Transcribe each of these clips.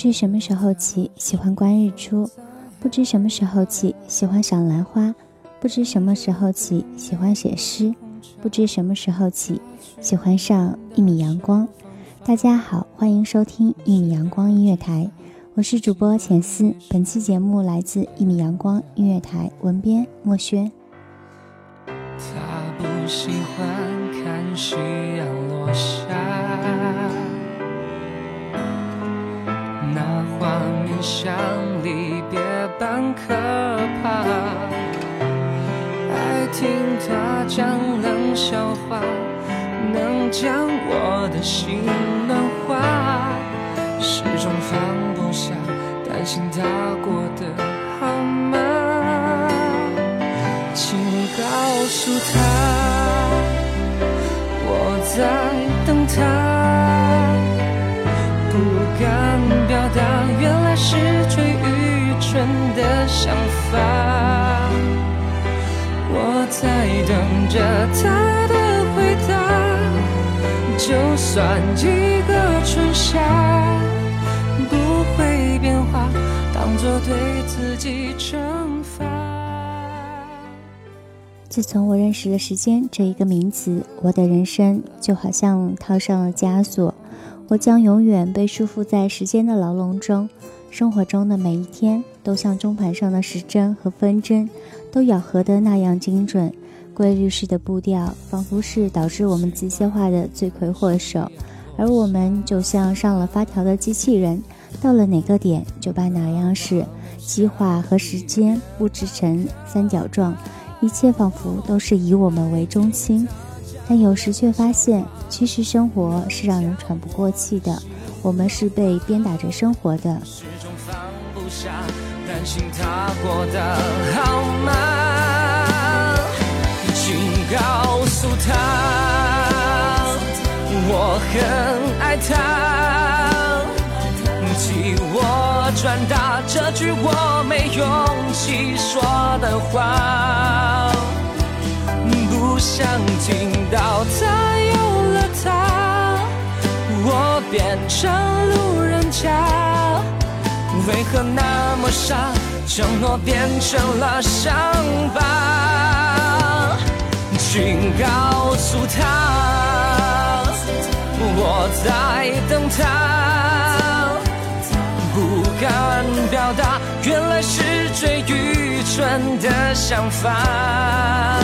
不知什么时候起喜欢观日出，不知什么时候起喜欢赏兰花，不知什么时候起喜欢写诗，不知什么时候起喜欢上一米阳光。大家好，欢迎收听一米阳光音乐台，我是主播浅思。本期节目来自一米阳光音乐台，文编莫轩。他不喜欢看夕阳落下，画面像离别般可怕。爱听他讲冷笑话，能将我的心暖化，始终放不下，担心他过得好吗？请告诉他，我在等他。想法。我在等着他的回答，就算一个春夏不会变化，当作对自己惩罚。自从我认识了“时间”这一个名词，我的人生就好像套上了枷锁，我将永远被束缚在时间的牢笼中。生活中的每一天，都像钟盘上的时针和分针，都咬合的那样精准。规律式的步调，仿佛是导致我们机械化的罪魁祸首，而我们就像上了发条的机器人，到了哪个点就把哪样事。计划和时间布置成三角状。一切仿佛都是以我们为中心，但有时却发现，其实生活是让人喘不过气的。我们是被鞭打着生活的。担心他过得好吗？请告诉他，我很爱他。替我转达这句我没勇气说的话，不想听到他有了他，我变成路。为何那么傻，承诺变成了伤疤？请告诉他，我在等他。不敢表达，原来是最愚蠢的想法。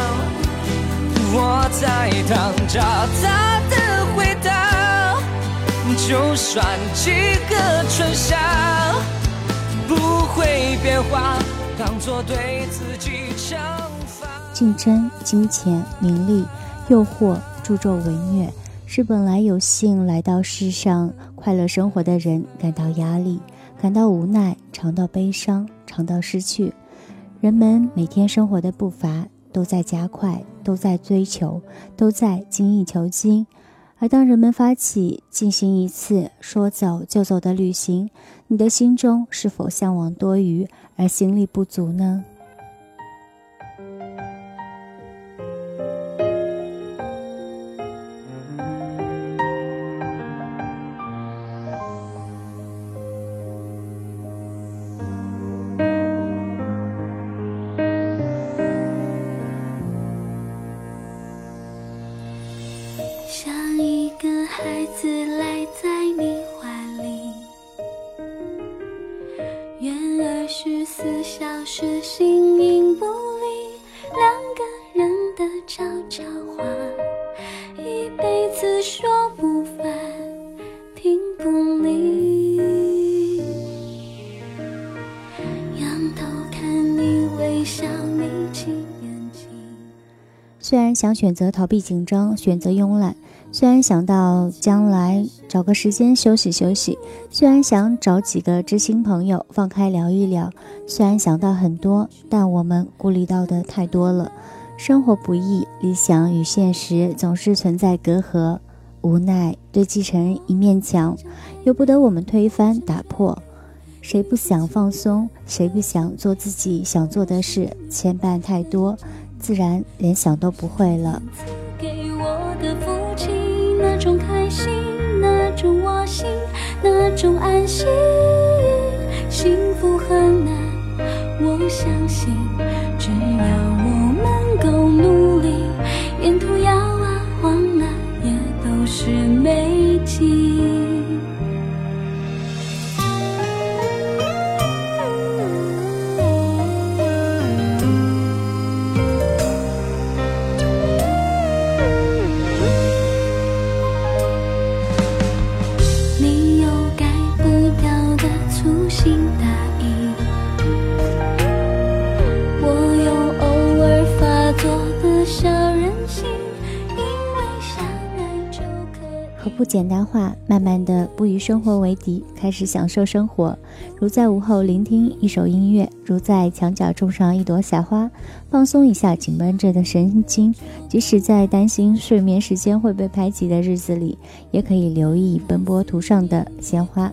我在等着他的回答，就算几个春夏不会变化，当做对自己惩罚。竞争、金钱、名利、诱惑、助纣为虐，是本来有幸来到世上快乐生活的人感到压力。感到无奈，尝到悲伤，尝到失去。人们每天生活的步伐都在加快，都在追求，都在精益求精。而当人们发起进行一次说走就走的旅行，你的心中是否向往多余而心力不足呢？想选择逃避紧张，选择慵懒；虽然想到将来找个时间休息休息；虽然想找几个知心朋友放开聊一聊；虽然想到很多，但我们顾虑到的太多了。生活不易，理想与现实总是存在隔阂，无奈堆积成一面墙，由不得我们推翻打破。谁不想放松？谁不想做自己想做的事？牵绊太多。自然连想都不会了。给我的父亲，那种开心，那种窝心，那种安心。幸福很难，我相信，不简单化，慢慢的不与生活为敌，开始享受生活。如在午后聆听一首音乐，如在墙角种上一朵小花，放松一下紧绷着的神经。即使在担心睡眠时间会被排挤的日子里，也可以留意奔波途上的鲜花。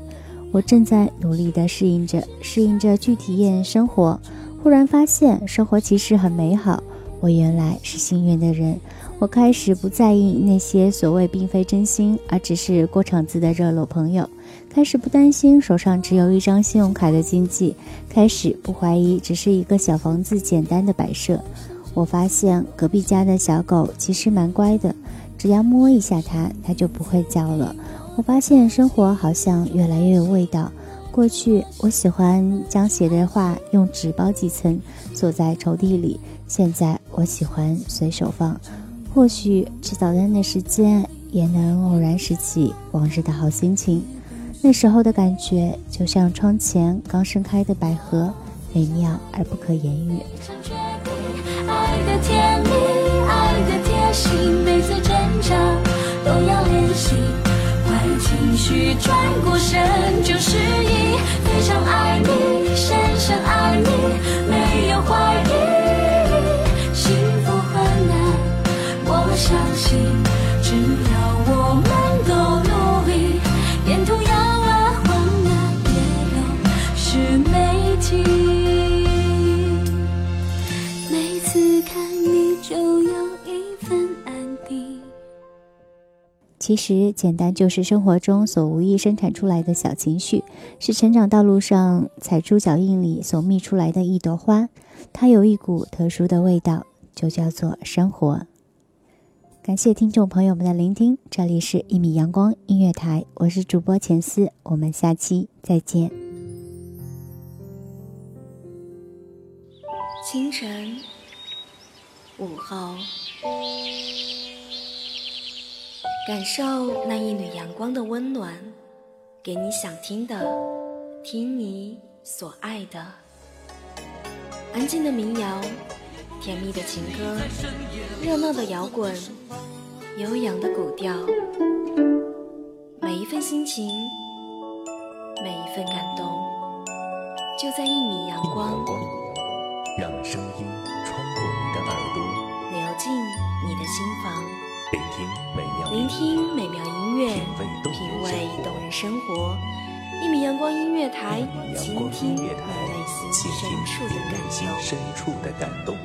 我正在努力的适应着，适应着去体验生活。忽然发现，生活其实很美好。我原来是幸运的人。我开始不在意那些所谓并非真心，而只是过场子的热络朋友；开始不担心手上只有一张信用卡的经济；开始不怀疑只是一个小房子简单的摆设。我发现隔壁家的小狗其实蛮乖的，只要摸一下它，它就不会叫了。我发现生活好像越来越有味道。过去我喜欢将写的话用纸包几层，锁在抽屉里；现在我喜欢随手放。或许吃早餐的时间也能偶然拾起往日的好心情，那时候的感觉就像窗前刚盛开的百合，美妙而不可言喻。爱的甜蜜，爱的贴心，每次挣扎都要练习。坏情绪转过身就失忆，非常爱你，相信，只要我们都努力，沿途摇啊晃啊，也都是美景。每次看你，就有一份安定。其实，简单就是生活中所无意生产出来的小情绪，是成长道路上踩出脚印里所觅出来的一朵花。它有一股特殊的味道，就叫做生活。感谢听众朋友们的聆听，这里是一米阳光音乐台，我是主播钱思，我们下期再见。清晨，午后，感受那一缕阳光的温暖，给你想听的，听你所爱的，安静的民谣。甜蜜的情歌，热闹的摇滚，悠扬的古调，每一份心情，每一份感动，就在一米阳光，让声音穿过你的耳朵，流进你的心房。聆听美妙聆听美妙音乐，品味动人生活。一米阳光音乐台，倾听你内心深处的感动。